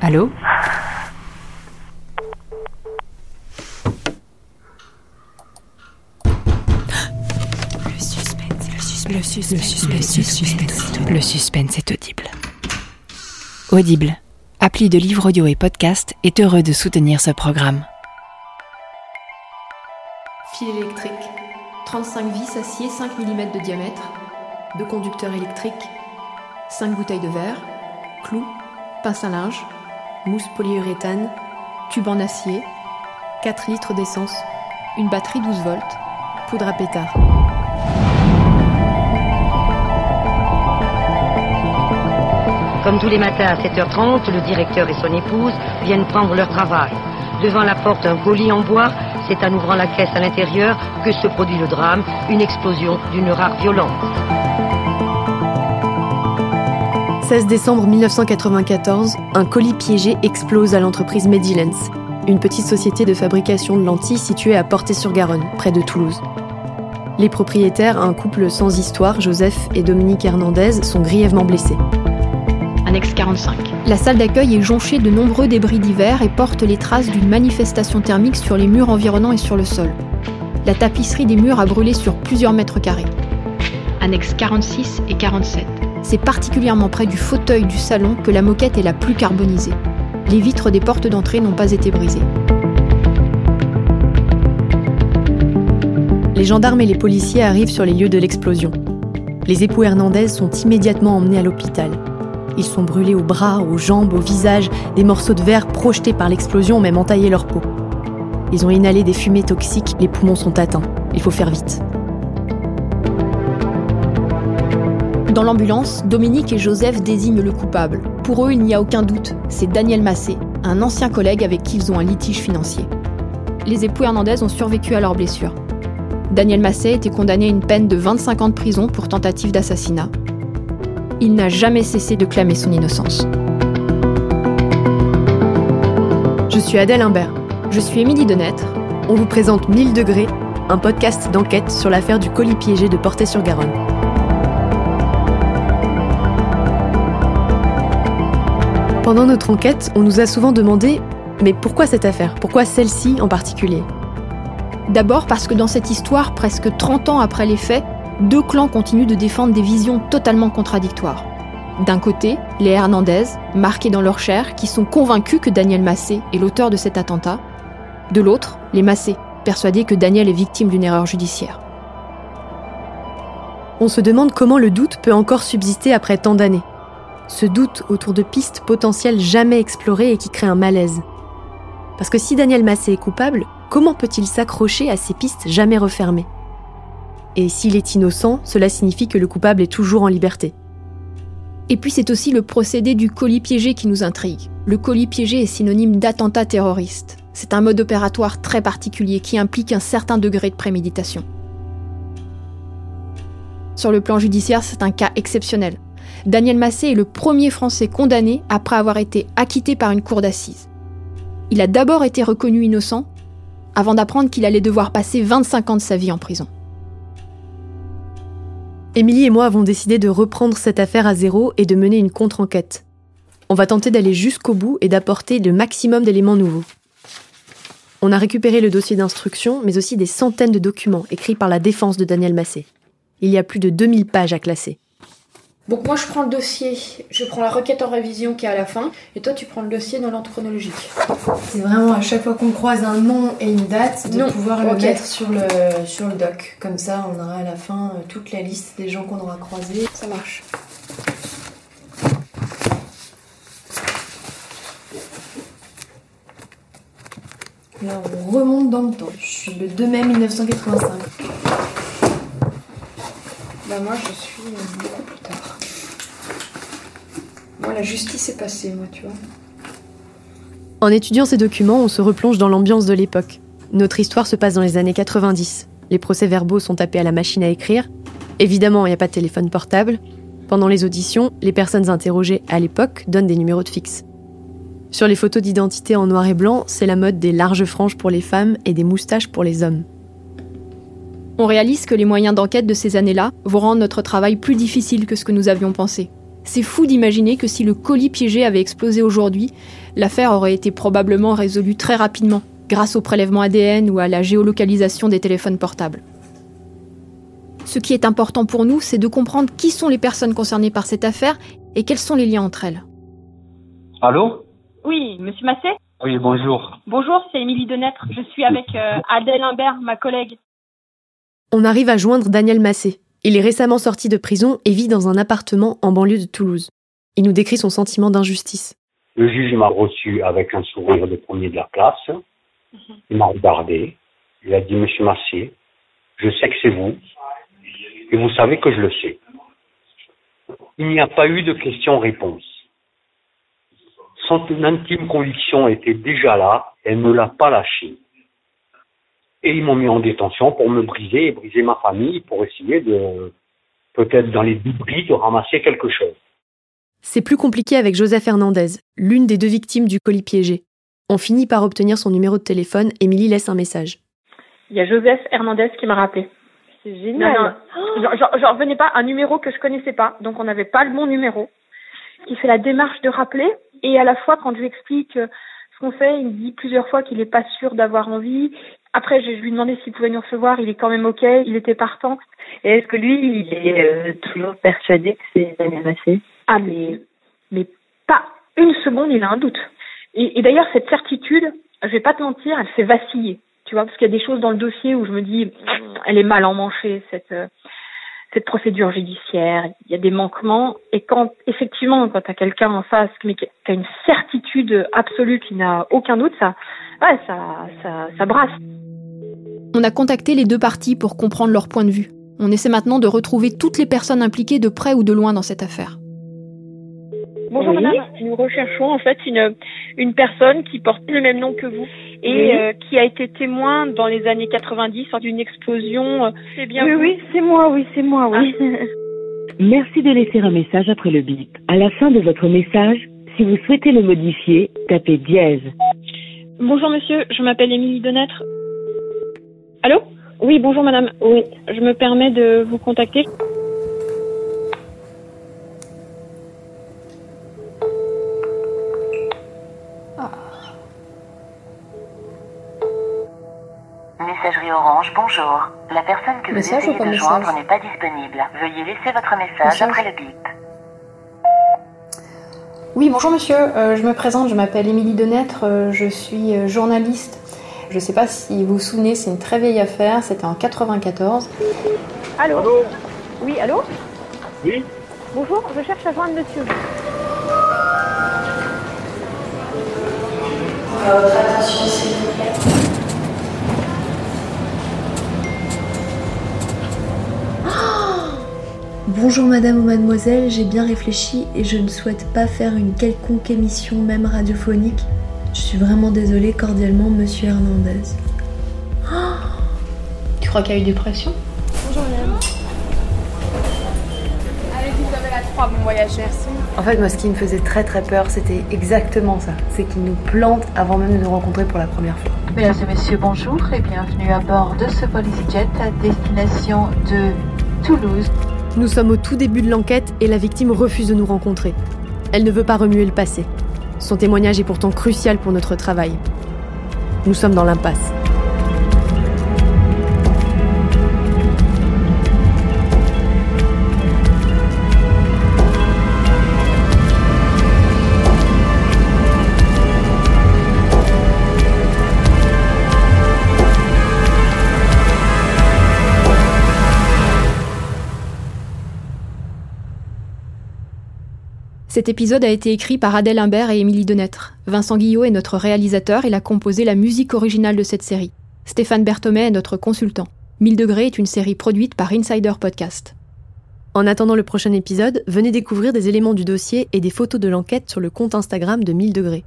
Allô Le suspense, le suspense, le suspense, le suspense, le suspense est audible. Audible, appli de livres audio et podcast, est heureux de soutenir ce programme. Fil électrique, 35 vis acier 5 mm de diamètre, deux conducteurs électriques, 5 bouteilles de verre, clous, pince à linge, mousse polyuréthane, tube en acier, 4 litres d'essence, une batterie 12 volts, poudre à pétard. Comme tous les matins à 7h30, le directeur et son épouse viennent prendre leur travail. Devant la porte, un colis en bois. C'est en ouvrant la caisse à l'intérieur que se produit le drame, une explosion d'une rare violence. 16 décembre 1994, un colis piégé explose à l'entreprise Medilens, une petite société de fabrication de lentilles située à Portée-sur-Garonne, près de Toulouse. Les propriétaires, un couple sans histoire, Joseph et Dominique Hernandez, sont grièvement blessés. Annexe 45. La salle d'accueil est jonchée de nombreux débris divers et porte les traces d'une manifestation thermique sur les murs environnants et sur le sol. La tapisserie des murs a brûlé sur plusieurs mètres carrés. Annexe 46 et 47. C'est particulièrement près du fauteuil du salon que la moquette est la plus carbonisée. Les vitres des portes d'entrée n'ont pas été brisées. Les gendarmes et les policiers arrivent sur les lieux de l'explosion. Les époux Hernandez sont immédiatement emmenés à l'hôpital. Ils sont brûlés aux bras, aux jambes, au visage, des morceaux de verre projetés par l'explosion ont même entaillé leur peau. Ils ont inhalé des fumées toxiques, les poumons sont atteints. Il faut faire vite. Dans l'ambulance, Dominique et Joseph désignent le coupable. Pour eux, il n'y a aucun doute, c'est Daniel Massé, un ancien collègue avec qui ils ont un litige financier. Les époux Hernandez ont survécu à leurs blessures. Daniel Massé était condamné à une peine de 25 ans de prison pour tentative d'assassinat. Il n'a jamais cessé de clamer son innocence. Je suis Adèle Imbert. Je suis Émilie Denêtre. On vous présente 1000 degrés, un podcast d'enquête sur l'affaire du colis piégé de Portée-sur-Garonne. Pendant notre enquête, on nous a souvent demandé mais pourquoi cette affaire? Pourquoi celle-ci en particulier? D'abord parce que dans cette histoire, presque 30 ans après les faits, deux clans continuent de défendre des visions totalement contradictoires. D'un côté, les Hernandez, marqués dans leur chair, qui sont convaincus que Daniel Massé est l'auteur de cet attentat. De l'autre, les Massé, persuadés que Daniel est victime d'une erreur judiciaire. On se demande comment le doute peut encore subsister après tant d'années. Ce doute autour de pistes potentielles jamais explorées et qui créent un malaise. Parce que si Daniel Massé est coupable, comment peut-il s'accrocher à ces pistes jamais refermées? Et s'il est innocent, cela signifie que le coupable est toujours en liberté. Et puis c'est aussi le procédé du colis piégé qui nous intrigue. Le colis piégé est synonyme d'attentat terroriste. C'est un mode opératoire très particulier qui implique un certain degré de préméditation. Sur le plan judiciaire, c'est un cas exceptionnel. Daniel Massé est le premier Français condamné après avoir été acquitté par une cour d'assises. Il a d'abord été reconnu innocent, avant d'apprendre qu'il allait devoir passer 25 ans de sa vie en prison. Émilie et moi avons décidé de reprendre cette affaire à zéro et de mener une contre-enquête. On va tenter d'aller jusqu'au bout et d'apporter le maximum d'éléments nouveaux. On a récupéré le dossier d'instruction, mais aussi des centaines de documents écrits par la défense de Daniel Massé. Il y a plus de 2000 pages à classer. Donc moi je prends le dossier, je prends la requête en révision qui est à la fin, et toi tu prends le dossier dans l'ordre chronologique. C'est vraiment à chaque fois qu'on croise un nom et une date, de Non, pouvoir le mettre sur le, sur le doc. Comme ça, on aura à la fin euh, toute la liste des gens qu'on aura croisés. Ça marche. Là, on remonte dans le temps. Je suis le 2 mai 1985. Bah moi je suis euh, beaucoup plus tard. Moi la justice est passée, moi tu vois. En étudiant ces documents, on se replonge dans l'ambiance de l'époque. Notre histoire se passe dans les années 90. Les procès-verbaux sont tapés à la machine à écrire. Évidemment, il n'y a pas de téléphone portable. Pendant les auditions, les personnes interrogées à l'époque donnent des numéros de fixe. Sur les photos d'identité en noir et blanc, c'est la mode des larges franges pour les femmes et des moustaches pour les hommes. On réalise que les moyens d'enquête de ces années-là vont rendre notre travail plus difficile que ce que nous avions pensé. C'est fou d'imaginer que si le colis piégé avait explosé aujourd'hui, l'affaire aurait été probablement résolue très rapidement, grâce au prélèvement ADN ou à la géolocalisation des téléphones portables. Ce qui est important pour nous, c'est de comprendre qui sont les personnes concernées par cette affaire et quels sont les liens entre elles. Allô? Oui, monsieur Massé Oui, bonjour. Bonjour, c'est Émilie Denêtre. Je suis avec euh, Adèle Imbert, ma collègue. On arrive à joindre Daniel Massé. Il est récemment sorti de prison et vit dans un appartement en banlieue de Toulouse. Il nous décrit son sentiment d'injustice. Le juge m'a reçu avec un sourire de premier de la classe. Il m'a regardé. Il a dit, Monsieur Massé, je sais que c'est vous. Et vous savez que je le sais. Il n'y a pas eu de questions-réponses. Son intime conviction était déjà là. Elle ne l'a pas lâché. Et ils m'ont mis en détention pour me briser et briser ma famille, pour essayer de, peut-être dans les débris, de ramasser quelque chose. C'est plus compliqué avec Joseph Hernandez, l'une des deux victimes du colis piégé. On finit par obtenir son numéro de téléphone. Émilie laisse un message. Il y a Joseph Hernandez qui m'a rappelé. C'est génial. Non, non, j'en- j'en revenais pas, un numéro que je connaissais pas, donc on n'avait pas le bon numéro. Qui fait la démarche de rappeler, et à la fois quand je lui explique euh, ce qu'on fait, il me dit plusieurs fois qu'il est pas sûr d'avoir envie. Après, je lui ai demandé s'il pouvait nous recevoir, il est quand même ok, il était partant. Et est-ce que lui, il est euh, toujours persuadé que c'est Daniel Massé Ah mais mais pas une seconde, il a un doute. Et, d'ailleurs cette certitude, je vais pas te mentir, elle fait vaciller. Tu vois, parce qu'il y a des choses dans le dossier où je me dis, elle est mal emmanchée cette euh, cette procédure judiciaire. Il y a des manquements. Et quand effectivement, quand t'as quelqu'un en face, mais qui a une certitude absolue, qui n'a aucun doute, ça, ça, ça brasse. On a contacté les deux parties pour comprendre leur point de vue. On essaie maintenant de retrouver toutes les personnes impliquées de près ou de loin dans cette affaire. Bonjour Oui. madame, nous recherchons en fait une, une personne qui porte le même nom que vous et Oui. euh, qui a été témoin dans les années 90 lors d'une explosion. C'est bien Oui, vous oui, c'est moi, oui, c'est moi, oui. Merci de laisser un message après le bip. À la fin de votre message, si vous souhaitez le modifier, tapez dièse. Bonjour monsieur, je m'appelle Émilie Denêtre. Allô Oui, bonjour madame. Oui, je me permets de vous contacter. Messagerie Orange, bonjour. La personne que Message vous ou essayez de joindre n'est pas disponible. Veuillez laisser votre message Message. après le bip. Oui, bonjour monsieur, Euh, je me présente, je m'appelle Émilie Denêtre, euh, je suis euh, journaliste. Je ne sais pas si vous vous souvenez, c'est une très vieille affaire, c'était en 94. Allô, Oui, allô Oui Bonjour, je cherche à joindre monsieur. Bonjour madame ou mademoiselle, j'ai bien réfléchi et je ne souhaite pas faire une quelconque émission même radiophonique. Je suis vraiment désolée cordialement monsieur Hernandez. Tu crois qu'il y a eu des pressions? En fait, moi, ce qui me faisait très très peur, c'était exactement ça. C'est qu'ils nous plantent avant même de nous rencontrer pour la première fois. Mesdames et messieurs, bonjour et bienvenue à bord de ce Jet à destination de Toulouse. Nous sommes au tout début de l'enquête et la victime refuse de nous rencontrer. Elle ne veut pas remuer le passé. Son témoignage est pourtant crucial pour notre travail. Nous sommes dans l'impasse. Cet épisode a été écrit par Adèle Imbert et Émilie Denêtre. Vincent Guillot est notre réalisateur, il a composé la musique originale de cette série. Stéphane Berthomet est notre consultant. 1000 degrés est une série produite par Insider Podcast. En attendant le prochain épisode, venez découvrir des éléments du dossier et des photos de l'enquête sur le compte Instagram de 1000 degrés.